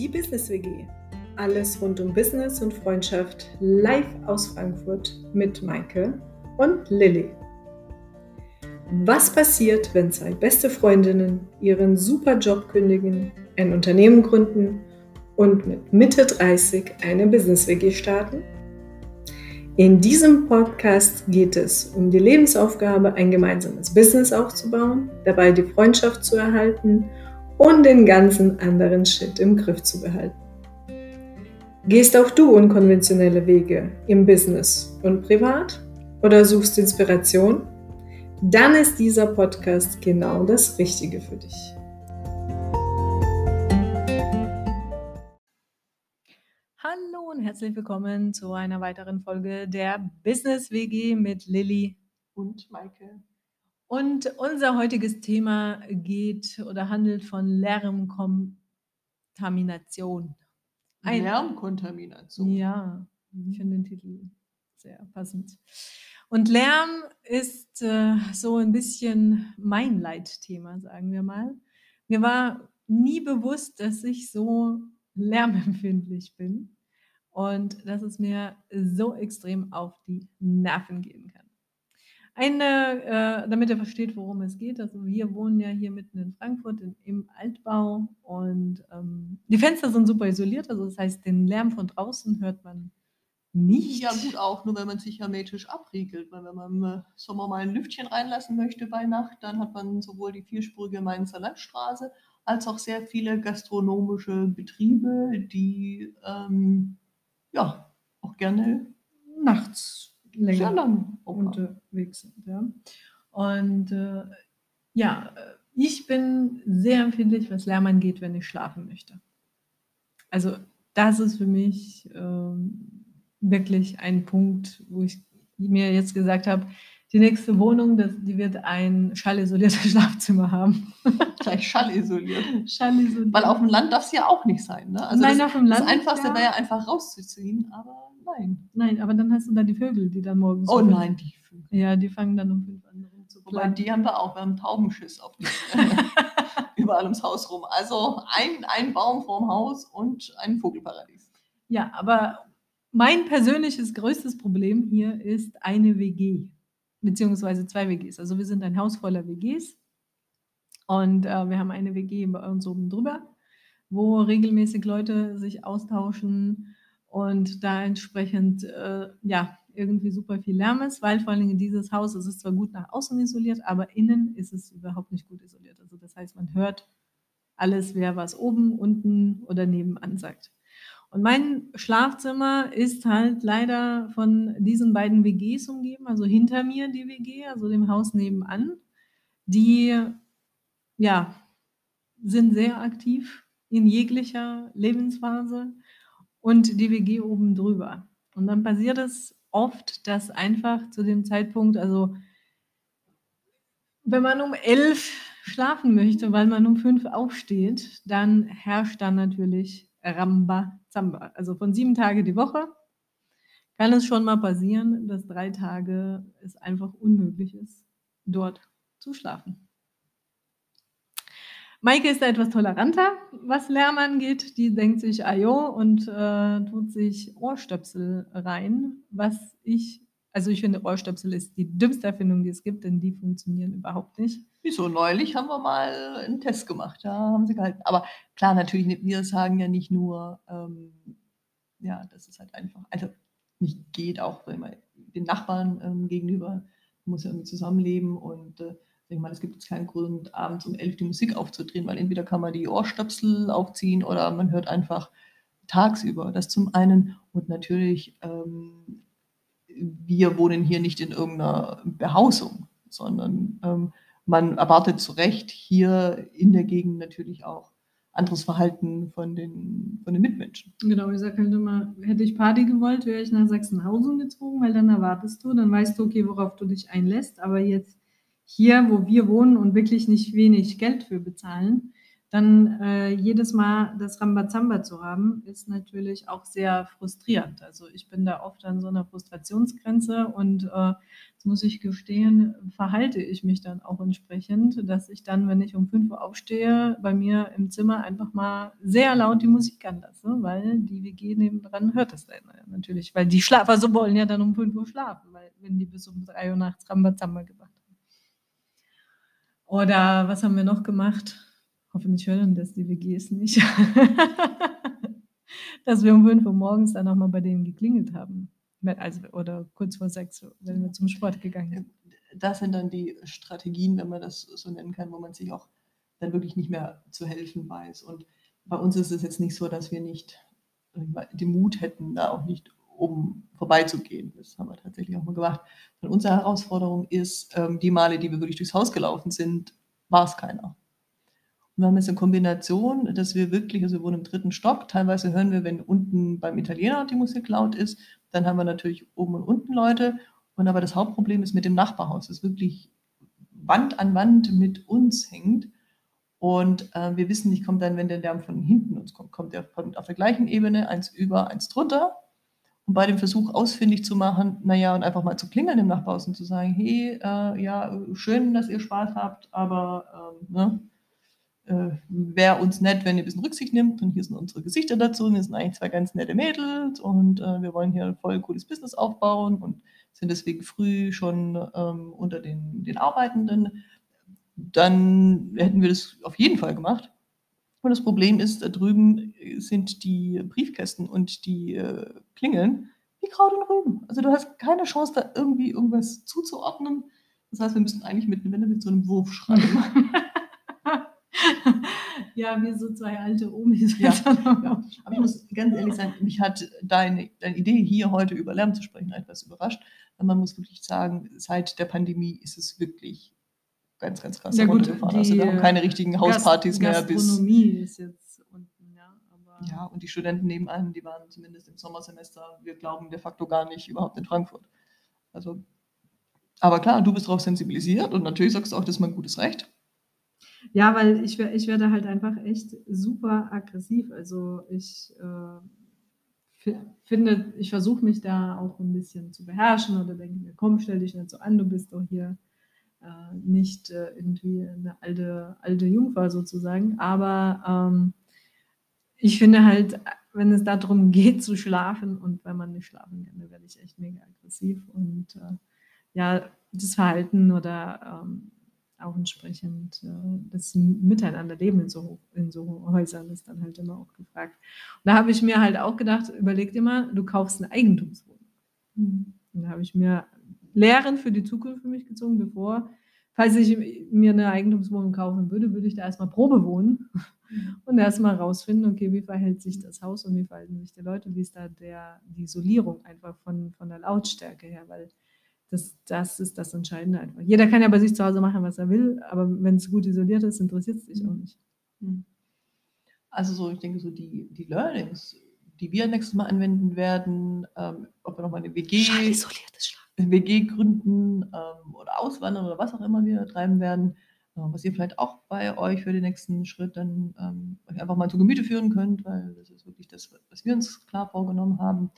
Die Business WG. Alles rund um Business und Freundschaft live aus Frankfurt mit Maike und Lilly. Was passiert, wenn zwei beste Freundinnen ihren super Job kündigen, ein Unternehmen gründen und mit Mitte 30 eine Business WG starten? In diesem Podcast geht es um die Lebensaufgabe, ein gemeinsames Business aufzubauen, dabei die Freundschaft zu erhalten und den ganzen anderen Shit im Griff zu behalten. Gehst auch du unkonventionelle Wege im Business und privat oder suchst Inspiration? Dann ist dieser Podcast genau das Richtige für dich. Hallo und herzlich willkommen zu einer weiteren Folge der Business WG mit Lilly und Maike. Und unser heutiges Thema geht oder handelt von Lärmkontamination. Ein, Lärmkontamination. Ja, ich finde den Titel sehr passend. Und Lärm ist äh, so ein bisschen mein Leitthema, sagen wir mal. Mir war nie bewusst, dass ich so lärmempfindlich bin und dass es mir so extrem auf die Nerven gehen kann. Eine, äh, damit ihr versteht, worum es geht. Also wir wohnen ja hier mitten in Frankfurt in, im Altbau und ähm, die Fenster sind super isoliert. Also das heißt, den Lärm von draußen hört man nicht. Ja gut, auch nur wenn man sich hermetisch abriegelt. Weil wenn man im äh, Sommer mal ein Lüftchen reinlassen möchte bei Nacht, dann hat man sowohl die vierspurige Mainzer Landstraße als auch sehr viele gastronomische Betriebe, die ähm, ja auch gerne nachts länger lang unterwegs sind. Ja. Und äh, ja, ich bin sehr empfindlich, was Lärm angeht, wenn ich schlafen möchte. Also das ist für mich äh, wirklich ein Punkt, wo ich mir jetzt gesagt habe, die nächste Wohnung, das, die wird ein schallisoliertes Schlafzimmer haben. Gleich schallisoliert. schallisoliert. Weil auf dem Land darf es ja auch nicht sein. Ne? Also Nein, das, auf dem Land. Das Einfachste ja. wäre ja einfach rauszuziehen, aber nein. Nein, aber dann hast du da die Vögel, die dann morgens. Oh nein, die Vögel. Ja, die fangen dann um fünf an zu Wobei, die haben wir auch. Wir haben Taubenschiss auf die, überall ums Haus rum. Also ein, ein Baum vorm Haus und ein Vogelparadies. Ja, aber mein persönliches größtes Problem hier ist eine WG, beziehungsweise zwei WGs. Also wir sind ein Haus voller WGs und äh, wir haben eine WG bei uns oben drüber, wo regelmäßig Leute sich austauschen und da entsprechend äh, ja irgendwie super viel Lärm ist, weil vor allen Dingen dieses Haus, es ist zwar gut nach außen isoliert, aber innen ist es überhaupt nicht gut isoliert. Also das heißt, man hört alles, wer was oben, unten oder nebenan sagt. Und mein Schlafzimmer ist halt leider von diesen beiden WGs umgeben, also hinter mir die WG, also dem Haus nebenan. Die ja, sind sehr aktiv in jeglicher Lebensphase und die WG oben drüber. Und dann passiert es oft, dass einfach zu dem Zeitpunkt, also wenn man um elf schlafen möchte, weil man um fünf aufsteht, dann herrscht dann natürlich Ramba Zamba. Also von sieben Tage die Woche kann es schon mal passieren, dass drei Tage es einfach unmöglich ist, dort zu schlafen. Maike ist da etwas toleranter, was Lärm angeht. Die denkt sich Ajo und äh, tut sich Ohrstöpsel rein, was ich, also ich finde Ohrstöpsel ist die dümmste Erfindung, die es gibt, denn die funktionieren überhaupt nicht. Wieso? Neulich haben wir mal einen Test gemacht, ja, haben sie gehalten. Aber klar, natürlich, wir sagen ja nicht nur, ähm, ja, das ist halt einfach, also nicht geht auch wenn den Nachbarn ähm, gegenüber, muss ja irgendwie zusammenleben und äh, ich meine, es gibt jetzt keinen Grund, abends um elf die Musik aufzudrehen, weil entweder kann man die Ohrstöpsel aufziehen oder man hört einfach tagsüber. Das zum einen. Und natürlich, ähm, wir wohnen hier nicht in irgendeiner Behausung, sondern ähm, man erwartet zu Recht hier in der Gegend natürlich auch anderes Verhalten von den, von den Mitmenschen. Genau, ich sage halt immer, hätte ich Party gewollt, wäre ich nach Sachsenhausen gezogen, weil dann erwartest du, dann weißt du, okay, worauf du dich einlässt. Aber jetzt hier, wo wir wohnen und wirklich nicht wenig Geld für bezahlen, dann äh, jedes Mal das Rambazamba zu haben, ist natürlich auch sehr frustrierend. Also ich bin da oft an so einer Frustrationsgrenze und äh, das muss ich gestehen, verhalte ich mich dann auch entsprechend, dass ich dann, wenn ich um 5 Uhr aufstehe, bei mir im Zimmer einfach mal sehr laut die Musik anlasse, weil die WG nebendran hört das dann natürlich, weil die Schlafer so wollen ja dann um 5 Uhr schlafen, weil wenn die bis um 3 Uhr nachts Rambazamba gemacht haben. Oder was haben wir noch gemacht? Hoffentlich hören das die WGs nicht. Dass wir um 5 Uhr morgens dann auch mal bei denen geklingelt haben. Also, oder kurz vor 6 Uhr, wenn wir zum Sport gegangen sind. Das sind dann die Strategien, wenn man das so nennen kann, wo man sich auch dann wirklich nicht mehr zu helfen weiß. Und bei uns ist es jetzt nicht so, dass wir nicht den Mut hätten, da auch nicht um vorbeizugehen. Das haben wir tatsächlich auch mal gemacht. Und unsere Herausforderung ist, ähm, die Male, die wir wirklich durchs Haus gelaufen sind, war es keiner. Wir haben jetzt eine Kombination, dass wir wirklich, also wir wohnen im dritten Stock, teilweise hören wir, wenn unten beim Italiener die Musik laut ist, dann haben wir natürlich oben und unten Leute. Und aber das Hauptproblem ist mit dem Nachbarhaus, das wirklich Wand an Wand mit uns hängt. Und äh, wir wissen nicht, kommt dann, wenn der Lärm von hinten uns kommt, kommt der kommt auf der gleichen Ebene, eins über, eins drunter. Und bei dem Versuch ausfindig zu machen, naja, und einfach mal zu klingeln im Nachbarhaus und zu sagen, hey, äh, ja, schön, dass ihr Spaß habt, aber ähm, ne, äh, wäre uns nett, wenn ihr ein bisschen Rücksicht nimmt. Und hier sind unsere Gesichter dazu. Und wir sind eigentlich zwei ganz nette Mädels und äh, wir wollen hier ein voll cooles Business aufbauen und sind deswegen früh schon ähm, unter den, den Arbeitenden. Dann hätten wir das auf jeden Fall gemacht. Und das Problem ist, da drüben sind die Briefkästen und die äh, Klingeln wie Kraut und Rüben. Also du hast keine Chance, da irgendwie irgendwas zuzuordnen. Das heißt, wir müssen eigentlich mit, mit so einem Wurf schreiben. ja, wie so zwei alte Omis. Ja, ja. Aber ich muss ganz ehrlich sein, mich hat deine, deine Idee, hier heute über Lärm zu sprechen, etwas überrascht. Man muss wirklich sagen, seit der Pandemie ist es wirklich ganz, ganz krass ja, gut, runtergefahren. Also wir haben keine richtigen Hauspartys Gast mehr bis. Gastronomie ist jetzt unten, ja. Aber Ja, und die Studenten nebenan, die waren zumindest im Sommersemester, wir glauben de facto gar nicht überhaupt in Frankfurt. Also, aber klar, du bist darauf sensibilisiert und natürlich sagst du auch, das ist mein gutes Recht. Ja, weil ich, ich werde halt einfach echt super aggressiv. Also ich äh, fi- finde, ich versuche mich da auch ein bisschen zu beherrschen oder denke mir, komm, stell dich nicht so an, du bist doch hier äh, nicht äh, irgendwie eine alte, alte Jungfer sozusagen. Aber ähm, ich finde halt, wenn es darum geht zu schlafen und wenn man nicht schlafen kann, dann werde ich echt mega aggressiv. Und äh, ja, das Verhalten oder ähm, auch entsprechend äh, das Miteinanderleben in so, in so Häusern ist dann halt immer auch gefragt. Und da habe ich mir halt auch gedacht, überleg dir mal, du kaufst eine Eigentumswohnung. Und da habe ich mir Lehren für die Zukunft für mich gezogen, bevor, falls ich mir eine Eigentumswohnung kaufen würde, würde ich da erstmal Probe wohnen und erstmal rausfinden, okay, wie verhält sich das Haus und wie verhalten sich die Leute, wie ist da der, die Isolierung einfach von, von der Lautstärke her, weil das, das ist das Entscheidende einfach. Jeder kann ja bei sich zu Hause machen, was er will, aber wenn es gut isoliert ist, interessiert es dich auch nicht. Hm. Also so, ich denke, so die, die Learnings, die wir nächstes Mal anwenden werden, ähm, ob wir nochmal eine WG, eine WG gründen ähm, oder auswandern oder was auch immer wir treiben werden, äh, was ihr vielleicht auch bei euch für den nächsten Schritt dann ähm, euch einfach mal zu Gemüte führen könnt, weil das ist wirklich das, was wir uns klar vorgenommen haben.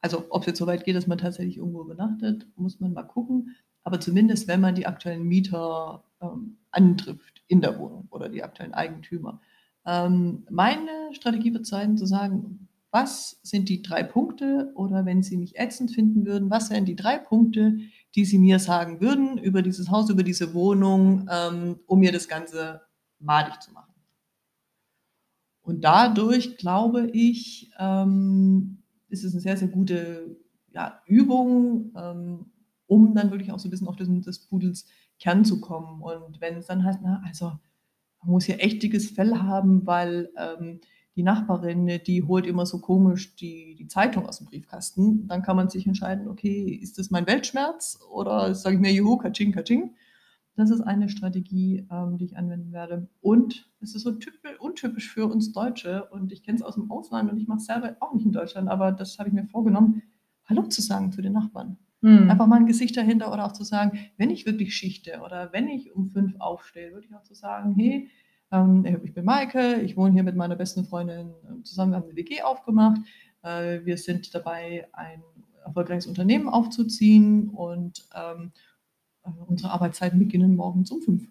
Also ob es jetzt so weit geht, dass man tatsächlich irgendwo übernachtet, muss man mal gucken. Aber zumindest, wenn man die aktuellen Mieter ähm, antrifft in der Wohnung oder die aktuellen Eigentümer. Ähm, meine Strategie wird sein, zu sagen, was sind die drei Punkte oder wenn Sie mich ätzend finden würden, was wären die drei Punkte, die Sie mir sagen würden über dieses Haus, über diese Wohnung, ähm, um mir das Ganze madig zu machen. Und dadurch glaube ich, ähm, ist es eine sehr, sehr gute ja, Übung, ähm, um dann wirklich auch so ein bisschen auf das, des Pudels Kern zu kommen. Und wenn es dann heißt, na, also man muss hier echt dickes Fell haben, weil ähm, die Nachbarin, die holt immer so komisch die, die Zeitung aus dem Briefkasten, dann kann man sich entscheiden, okay, ist das mein Weltschmerz oder sage ich mir, juhu, kaching, kaching. Das ist eine Strategie, ähm, die ich anwenden werde. Und es ist so typisch, untypisch für uns Deutsche. Und ich kenne es aus dem Ausland und ich mache es selber auch nicht in Deutschland, aber das habe ich mir vorgenommen, Hallo zu sagen zu den Nachbarn. Hm. Einfach mal ein Gesicht dahinter oder auch zu sagen, wenn ich wirklich schichte oder wenn ich um fünf aufstehe, würde ich auch zu sagen, hey, Ähm, ich bin Maike, ich wohne hier mit meiner besten Freundin ähm, zusammen, wir haben eine WG aufgemacht. Äh, wir sind dabei, ein erfolgreiches Unternehmen aufzuziehen und ähm, äh, unsere Arbeitszeiten beginnen morgens um fünf.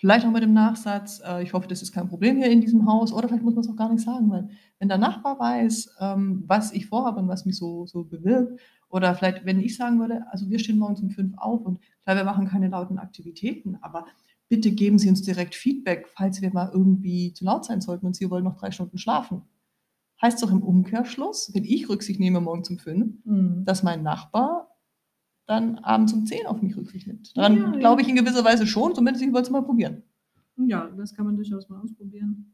Vielleicht auch mit dem Nachsatz, äh, ich hoffe, das ist kein Problem hier in diesem Haus, oder vielleicht muss man es auch gar nicht sagen, weil wenn der Nachbar weiß, ähm, was ich vorhabe und was mich so, so bewirkt, oder vielleicht, wenn ich sagen würde, also wir stehen morgens um fünf auf und klar, wir machen keine lauten Aktivitäten, aber bitte geben Sie uns direkt Feedback, falls wir mal irgendwie zu laut sein sollten und Sie wollen noch drei Stunden schlafen. Heißt doch im Umkehrschluss, wenn ich Rücksicht nehme morgens um fünf, mhm. dass mein Nachbar dann abends um 10 auf mich Rücksicht nimmt. Daran ja, glaube ich in gewisser Weise schon, zumindest ich wollte es mal probieren. Ja, das kann man durchaus mal ausprobieren.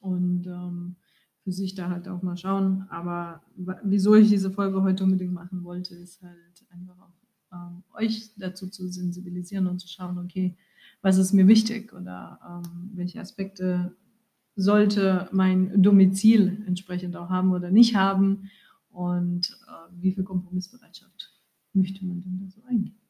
Und ähm, für sich da halt auch mal schauen. Aber wieso ich diese Folge heute unbedingt machen wollte, ist halt einfach auch ähm, euch dazu zu sensibilisieren und zu schauen, okay, was ist mir wichtig oder ähm, welche Aspekte sollte mein Domizil entsprechend auch haben oder nicht haben und äh, wie viel Kompromissbereitschaft möchte man denn da so eingehen?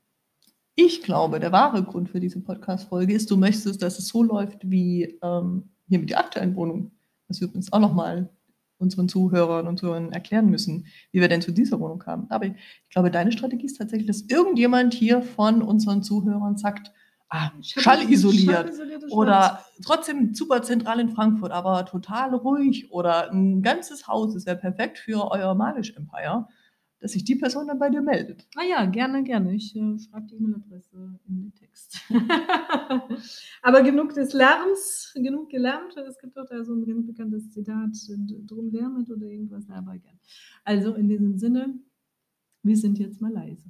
Ich glaube, der wahre Grund für diese Podcast-Folge ist, du möchtest, dass es so läuft wie ähm, hier mit der aktuellen Wohnung. Was wir übrigens auch nochmal unseren Zuhörern und Zuhörern erklären müssen, wie wir denn zu dieser Wohnung kamen. Aber ich glaube, deine Strategie ist tatsächlich, dass irgendjemand hier von unseren Zuhörern sagt, ah, schallisoliert oder trotzdem super zentral in Frankfurt, aber total ruhig oder ein ganzes Haus ist ja perfekt für euer Manisch Empire dass sich die Person dann bei dir meldet. Ah ja, gerne, gerne. Ich äh, schreibe die E-Mail-Adresse in den Text. Aber genug des Lärms, genug gelernt. Es gibt doch da so ein ganz bekanntes Zitat, drum lärmet oder irgendwas, aber gern. Also in diesem Sinne, wir sind jetzt mal leise.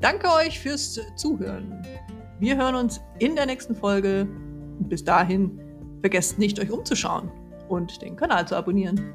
Danke euch fürs Zuhören. Wir hören uns in der nächsten Folge. Bis dahin Vergesst nicht, euch umzuschauen und den Kanal zu abonnieren.